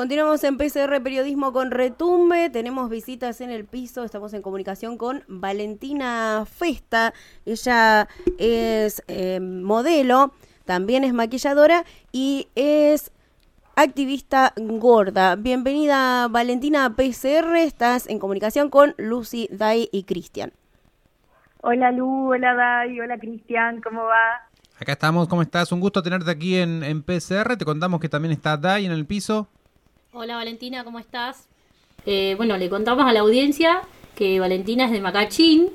Continuamos en PCR Periodismo con Retumbe, tenemos visitas en el piso, estamos en comunicación con Valentina Festa, ella es eh, modelo, también es maquilladora y es activista gorda. Bienvenida Valentina a PCR, estás en comunicación con Lucy, Dai y Cristian. Hola Lu, hola Dai, hola Cristian, ¿cómo va? Acá estamos, ¿cómo estás? Un gusto tenerte aquí en, en PCR, te contamos que también está Dai en el piso. Hola Valentina, ¿cómo estás? Eh, bueno, le contamos a la audiencia que Valentina es de Macachín,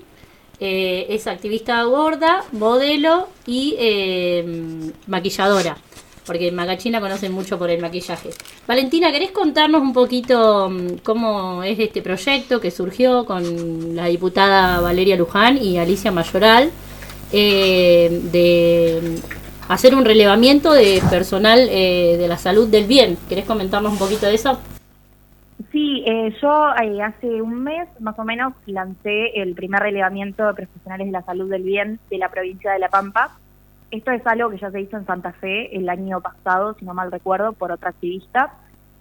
eh, es activista gorda, modelo y eh, maquilladora, porque en Macachín la conocen mucho por el maquillaje. Valentina, ¿querés contarnos un poquito mm, cómo es este proyecto que surgió con la diputada Valeria Luján y Alicia Mayoral de hacer un relevamiento de personal eh, de la salud del bien. ¿Querés comentarnos un poquito de eso? Sí, eh, yo eh, hace un mes más o menos lancé el primer relevamiento de profesionales de la salud del bien de la provincia de La Pampa. Esto es algo que ya se hizo en Santa Fe el año pasado, si no mal recuerdo, por otra activista.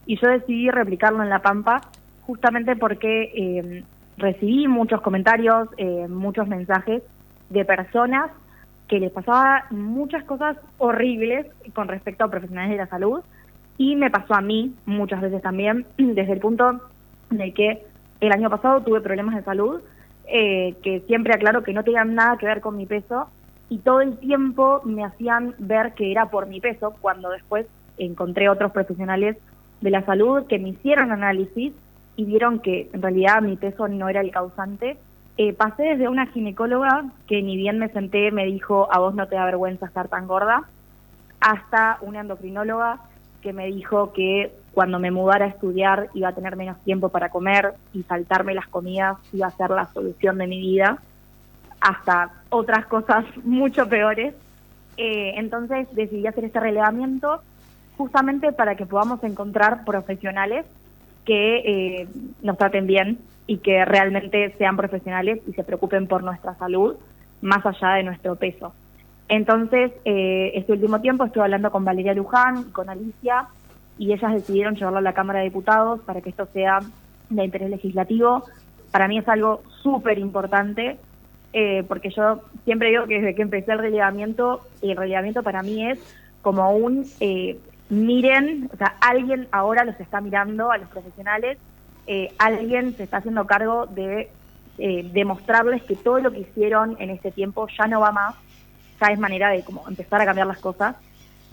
Y yo decidí replicarlo en La Pampa justamente porque recibí muchos comentarios, muchos mensajes de personas que les pasaba muchas cosas horribles con respecto a profesionales de la salud y me pasó a mí muchas veces también desde el punto de que el año pasado tuve problemas de salud eh, que siempre aclaro que no tenían nada que ver con mi peso y todo el tiempo me hacían ver que era por mi peso cuando después encontré otros profesionales de la salud que me hicieron análisis y vieron que en realidad mi peso no era el causante eh, pasé desde una ginecóloga que ni bien me senté me dijo, a vos no te da vergüenza estar tan gorda, hasta una endocrinóloga que me dijo que cuando me mudara a estudiar iba a tener menos tiempo para comer y saltarme las comidas iba a ser la solución de mi vida, hasta otras cosas mucho peores. Eh, entonces decidí hacer este relevamiento justamente para que podamos encontrar profesionales que eh, nos traten bien y que realmente sean profesionales y se preocupen por nuestra salud más allá de nuestro peso. Entonces, eh, este último tiempo estuve hablando con Valeria Luján, con Alicia, y ellas decidieron llevarlo a la Cámara de Diputados para que esto sea de interés legislativo. Para mí es algo súper importante, eh, porque yo siempre digo que desde que empecé el relevamiento, el relevamiento para mí es como un eh, miren, o sea, alguien ahora los está mirando a los profesionales eh, alguien se está haciendo cargo de eh, demostrarles que todo lo que hicieron en este tiempo ya no va más, ya es manera de como empezar a cambiar las cosas.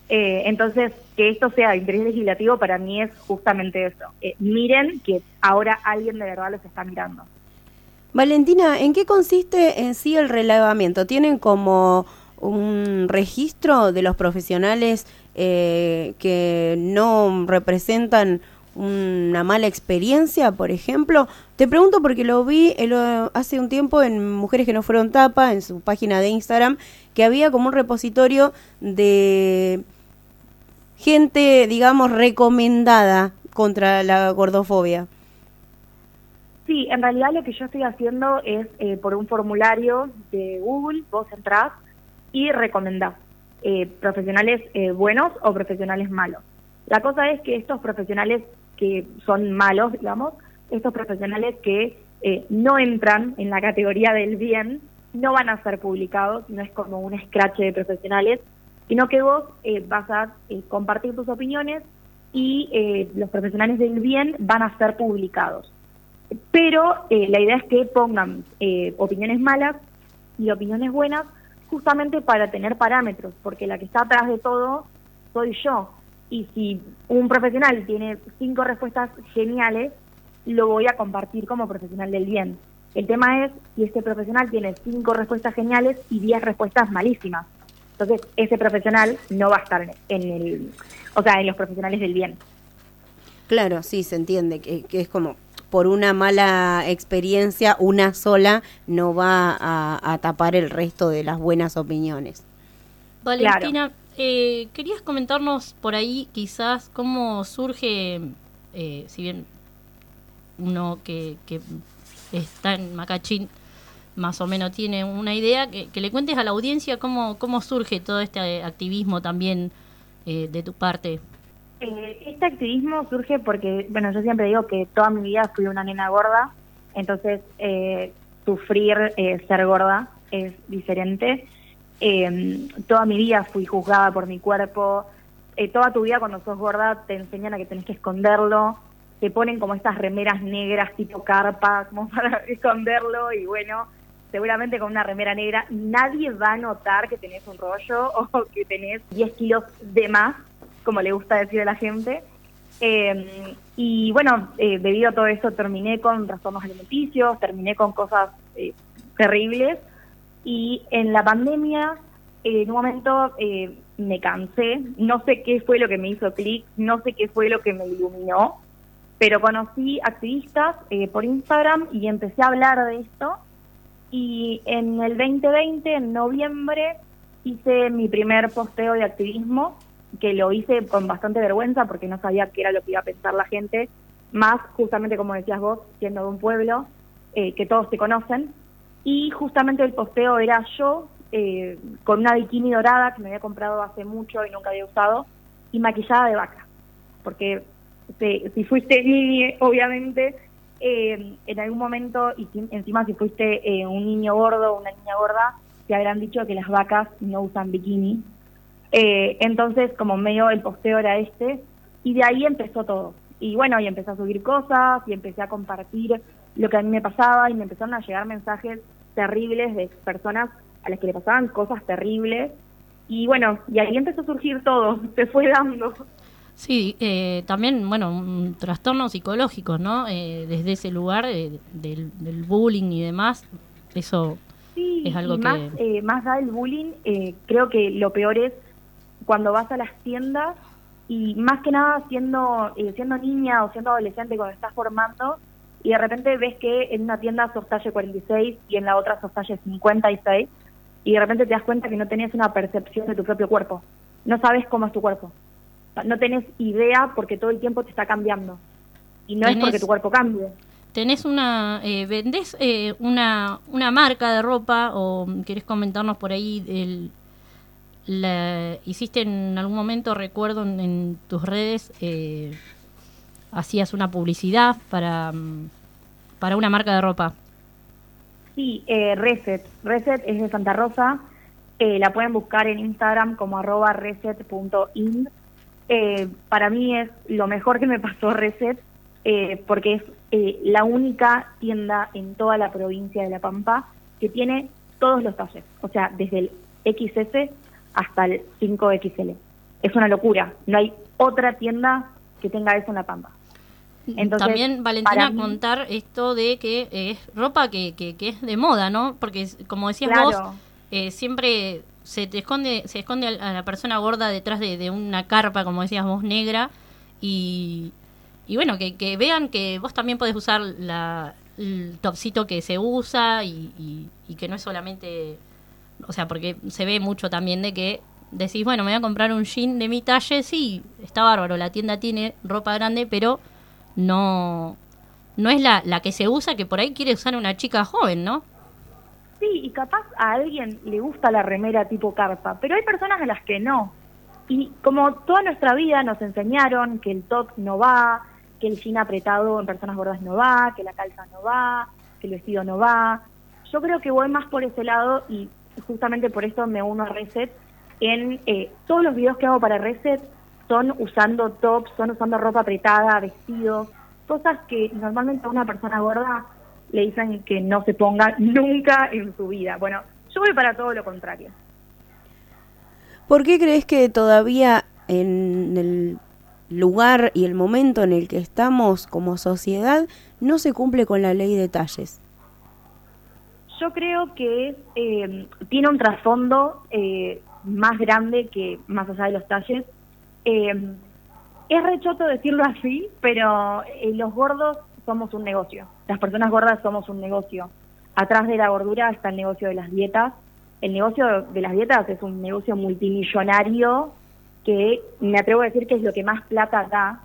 Eh, entonces, que esto sea de interés legislativo para mí es justamente eso. miren que ahora alguien de verdad los está mirando. Valentina, ¿en qué consiste en sí el relevamiento? ¿Tienen como un registro de los profesionales que no representan una mala experiencia, por ejemplo? Te pregunto porque lo vi hace un tiempo en Mujeres que no fueron tapa, en su página de Instagram, que había como un repositorio de gente, digamos, recomendada contra la gordofobia. Sí, en realidad lo que yo estoy haciendo es eh, por un formulario de Google, vos entrás y recomendás eh, profesionales eh, buenos o profesionales malos. La cosa es que estos profesionales que son malos, digamos, estos profesionales que eh, no entran en la categoría del bien, no van a ser publicados, no es como un scratch de profesionales, sino que vos eh, vas a eh, compartir tus opiniones y los profesionales del bien van a ser publicados. Pero la idea es que pongan opiniones malas y opiniones buenas justamente para tener parámetros, porque la que está atrás de todo soy yo y si un profesional tiene cinco respuestas geniales, lo voy a compartir como profesional del bien. El tema es si este profesional tiene cinco respuestas geniales y diez respuestas malísimas. Entonces, ese profesional no va a estar en el, o sea, en los profesionales del bien. Claro, sí, se entiende que, es como por una mala experiencia, una sola, no va a, tapar el resto de las buenas opiniones. Valentina, eh, querías comentarnos por ahí quizás cómo surge, eh, si bien uno que, que está en Macachín más o menos tiene una idea, que, le cuentes a la audiencia cómo, cómo surge todo este activismo también eh, de tu parte. Eh, este activismo surge porque, bueno, yo siempre digo que toda mi vida fui una nena gorda, entonces eh, sufrir eh, ser gorda es diferente. Em, toda mi vida fui juzgada por mi cuerpo. toda tu vida cuando sos gorda te enseñan a que tenés que esconderlo. Te ponen como estas remeras negras tipo carpa, como para esconderlo. Y bueno, seguramente con una remera negra nadie va a notar que tenés un rollo o que tenés 10 kilos de más como le gusta decir a la gente. Eh, y bueno, eh, debido a todo esto terminé con trastornos alimenticios, terminé con cosas eh, terribles. Y en la pandemia en un momento me cansé, no sé qué fue lo que me hizo clic, no sé qué fue lo que me iluminó, pero conocí activistas por Instagram y empecé a hablar de esto. Y en el 2020, en noviembre, hice mi primer posteo de activismo que lo hice con bastante vergüenza porque no sabía qué era lo que iba a pensar la gente, más justamente como decías vos, siendo de un pueblo eh, que todos te conocen. Y justamente el posteo era yo eh, con una bikini dorada que me había comprado hace mucho y nunca había usado y maquillada de vaca. Porque si, fuiste niño, obviamente, eh, en algún momento, y encima si fuiste un niño gordo o una niña gorda, te habrán dicho que las vacas no usan bikini eh, entonces, como medio el posteo era este, y de ahí empezó todo. Y bueno, y empecé a subir cosas, y empecé a compartir lo que a mí me pasaba, y me empezaron a llegar mensajes terribles de personas a las que le pasaban cosas terribles. Y bueno, y ahí empezó a surgir todo, se fue dando. Sí, eh, también, bueno, un trastorno psicológico, ¿no? Eh, desde ese lugar del, del, bullying y demás, eso es algo que... Más, más da el bullying, creo que lo peor es cuando vas a las tiendas y más que nada siendo, eh, siendo niña o siendo adolescente cuando estás formando y de repente ves que en una tienda sos talle 46 y en la otra sos talle 56 y de repente te das cuenta que no tenés una percepción de tu propio cuerpo, no sabes cómo es tu cuerpo, no tenés idea porque todo el tiempo te está cambiando. Y no es porque tu cuerpo cambie. ¿Tenés una, eh, vendés eh, una, una marca de ropa o querés comentarnos por ahí el, hiciste en algún momento, recuerdo en, tus redes, eh, hacías una publicidad para, mm, para una marca de ropa. Sí, eh, Reset. Reset es de Santa Rosa. Eh, la pueden buscar en Instagram como arroba reset.in. Para mí es lo mejor que me pasó Reset porque es la única tienda en toda la provincia de La Pampa que tiene todos los talles. O sea, desde el XS hasta el 5XL. Es una locura. No hay otra tienda que tenga eso en La Pampa. Entonces, También, Valentina, contar esto de que es ropa que, que, es de moda, ¿no? Porque, como decías vos, eh, siempre se te esconde se esconde a la persona gorda detrás de, una carpa, como decías vos, negra. Y, y bueno, que, que vean que vos también podés usar la, el topsito que se usa y, y que no es solamente o sea, porque se ve mucho también de que decís, bueno, me voy a comprar un jean de mi talle, sí, está bárbaro, la tienda tiene ropa grande, pero no, no es la, la que se usa, que por ahí quiere usar una chica joven, ¿no? Sí, y capaz a alguien le gusta la remera tipo carpa, pero hay personas a las que no. Y como toda nuestra vida nos enseñaron que el top no va, que el jean apretado en personas gordas no va, que la calza no va, que el vestido no va. Yo creo que voy más por ese lado y justamente por esto me uno a Reset. En eh, todos los videos que hago para Reset son usando tops, son usando ropa apretada, vestidos, cosas que normalmente a una persona gorda le dicen que no se ponga nunca en su vida. Bueno, yo voy para todo lo contrario. ¿Por qué crees que todavía en el lugar y el momento en el que estamos como sociedad no se cumple con la ley de talles? Yo creo que eh, tiene un trasfondo eh, más grande que más allá de los talles. Eh, es rechoto decirlo así, pero los gordos somos un negocio. Las personas gordas somos un negocio. Atrás de la gordura está el negocio de las dietas. El negocio de las dietas es un negocio multimillonario que me atrevo a decir que es lo que más plata da.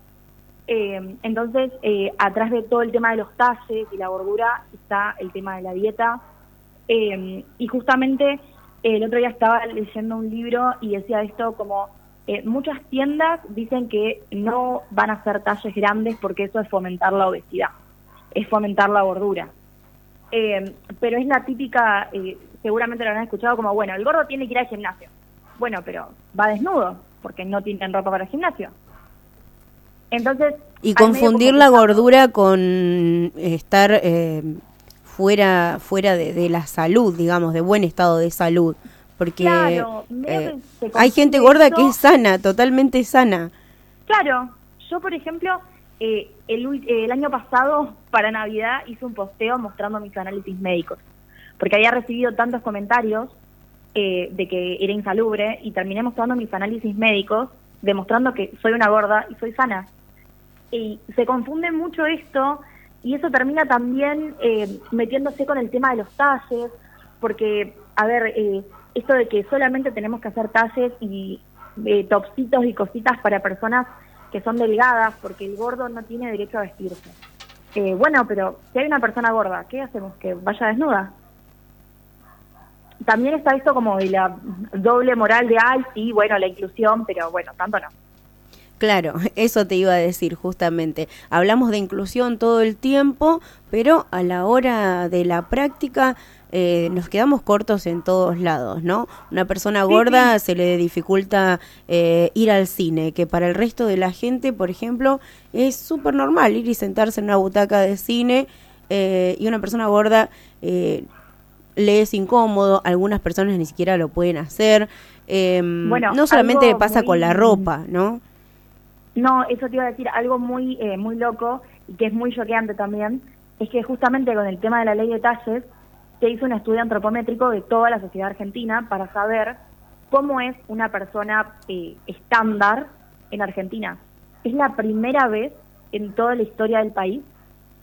Eh, entonces, eh, atrás de todo el tema de los talles y la gordura está el tema de la dieta. Eh, y justamente el otro día estaba leyendo un libro y decía esto como eh, muchas tiendas dicen que no van a hacer talles grandes porque eso es fomentar la obesidad, es fomentar la gordura. Eh, pero es la típica, eh, seguramente lo habrán escuchado como, bueno, el gordo tiene que ir al gimnasio. Bueno, pero va desnudo porque no tienen ropa para el gimnasio. Entonces... Y confundir la gordura con estar fuera, fuera de, de la salud, digamos, de buen estado de salud porque eh, hay gente gorda que es sana, totalmente sana. Claro, yo por ejemplo, eh, el, el año pasado para Navidad hice un posteo mostrando mis análisis médicos, porque había recibido tantos comentarios eh, de que era insalubre y terminé mostrando mis análisis médicos, demostrando que soy una gorda y soy sana. Y se confunde mucho esto y eso termina también metiéndose con el tema de los talles, porque, a ver, eh, esto de que solamente tenemos que hacer talles y eh, topsitos y cositas para personas que son delgadas, porque el gordo no tiene derecho a vestirse. Eh, bueno, pero si hay una persona gorda, ¿qué hacemos? ¿Que vaya desnuda? También está esto como de la doble moral de, ay, sí, bueno, la inclusión, pero bueno, tanto no. Claro, eso te iba a decir justamente. Hablamos de inclusión todo el tiempo, pero a la hora de la práctica eh, nos quedamos cortos en todos lados, ¿no? Una persona gorda se le dificulta eh, ir al cine, que para el resto de la gente, por ejemplo, es súper normal ir y sentarse en una butaca de cine eh, y una persona gorda le es incómodo, algunas personas ni siquiera lo pueden hacer. Em, bueno, no solamente pasa con la ropa, ¿no? No, eso te iba a decir, algo muy, muy loco y que es muy choqueante también, es que justamente con el tema de la ley de talles, se hizo un estudio antropométrico de toda la sociedad argentina para saber cómo es una persona eh, estándar en Argentina. Es la primera vez en toda la historia del país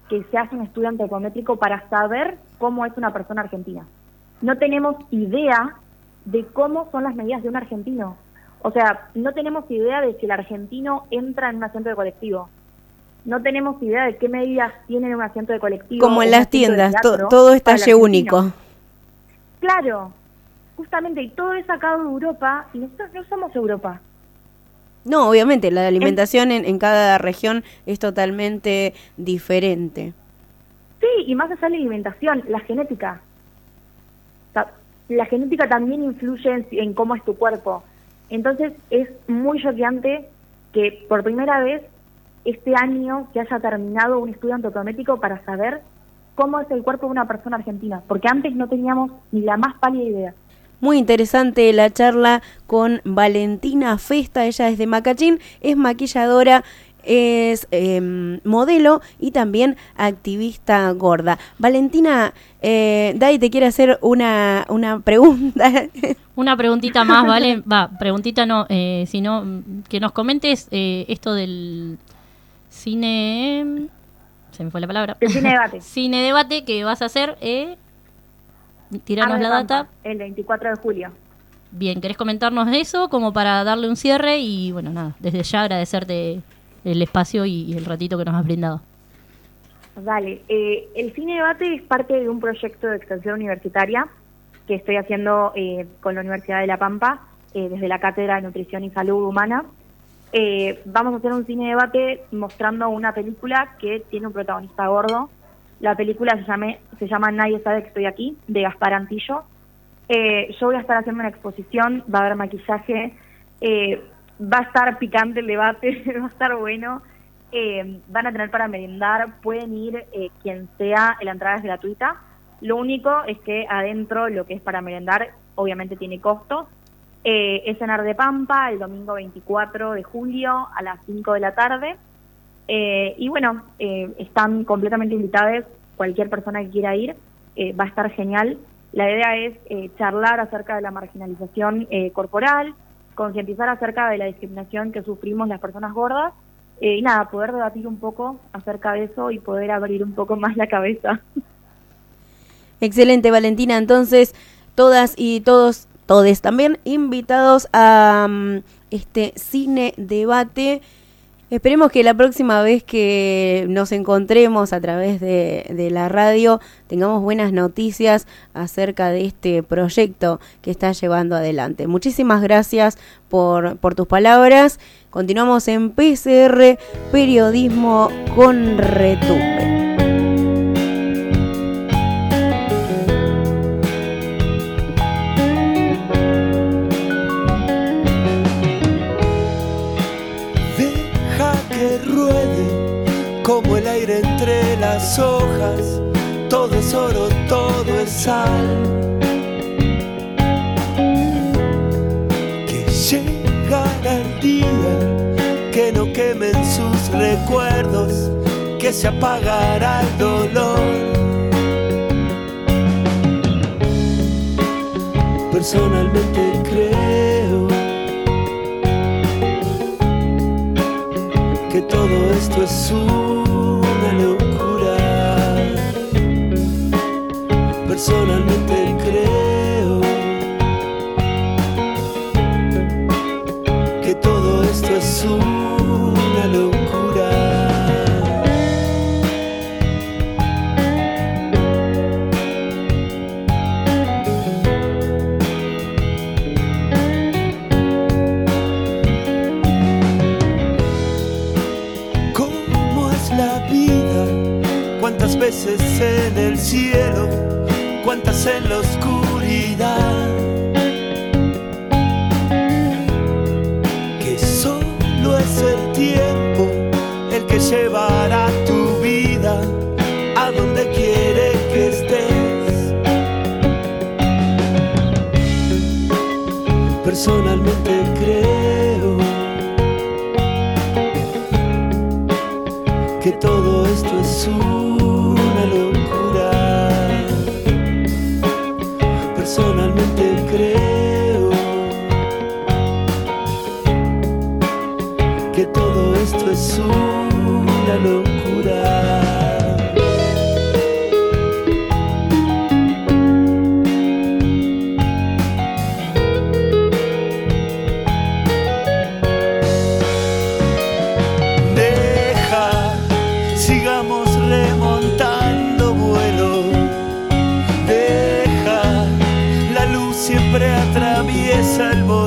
que se hace un estudio antropométrico para saber cómo es una persona argentina. No tenemos idea de cómo son las medidas de un argentino. O sea, no tenemos idea de si el argentino entra en un asiento de colectivo, no tenemos idea de qué medidas tienen un asiento de colectivo. Como en las tiendas, todo está único. Claro, justamente, y todo es sacado de Europa, y nosotros no somos Europa. No, obviamente, la alimentación en, en, cada región es totalmente diferente. Sí, y más allá de la alimentación, la genética. la genética también influye en, en cómo es tu cuerpo. Entonces es muy choqueante que por primera vez este año que haya terminado un estudio antropométrico para saber cómo es el cuerpo de una persona argentina, porque antes no teníamos ni la más pálida idea. Muy interesante la charla con Valentina Festa, ella es de Macachín, es maquilladora, es em, modelo y también activista gorda. Valentina, eh, Dai te quiere hacer una, una pregunta. Una preguntita más, ¿vale? Va, preguntita no, eh, sino que nos comentes eh, esto del cine. Se me fue la palabra. El cine debate. cine debate que vas a hacer. Eh, tiranos la data. El 24 de julio. Bien, ¿querés comentarnos de eso como para darle un cierre? Y bueno, nada, desde ya agradecerte el espacio y, el ratito que nos has brindado. Dale, eh, el cine debate es parte de un proyecto de extensión universitaria que estoy haciendo eh, con la Universidad de La Pampa eh, desde la Cátedra de Nutrición y Salud Humana eh, vamos a hacer un cine debate mostrando una película que tiene un protagonista gordo. La película se, llame, se llama Nadie sabe que estoy aquí, de Gaspar Antillo. Eh, yo voy a estar haciendo una exposición, va a haber maquillaje, va a estar picante el debate, va a estar bueno. van a tener para merendar, pueden ir quien sea, la entrada es gratuita. Lo único es que adentro lo que es para merendar obviamente tiene costo, eh, es en de Pampa el domingo 24 de julio a las 5 de la tarde. Eh, y bueno, eh, están completamente invitados, cualquier persona que quiera ir, eh, va a estar genial. La idea es charlar acerca de la marginalización corporal, concientizar acerca de la discriminación que sufrimos las personas gordas eh, y nada, poder debatir un poco acerca de eso y poder abrir un poco más la cabeza. Excelente, Valentina. Entonces, todas y todos, todes también invitados a mm, este cine debate. Esperemos que la próxima vez que nos encontremos a través de, la radio tengamos buenas noticias acerca de este proyecto que está llevando adelante. Muchísimas gracias por, por tus palabras. Continuamos en PCR, Periodismo con Retumbe. Hojas, todo es oro, todo es sal. Que llegará el día que no quemen sus recuerdos, que se apagará el dolor. Personalmente creo que todo esto es una Personalmente creo que todo esto es una Personalmente atraviesa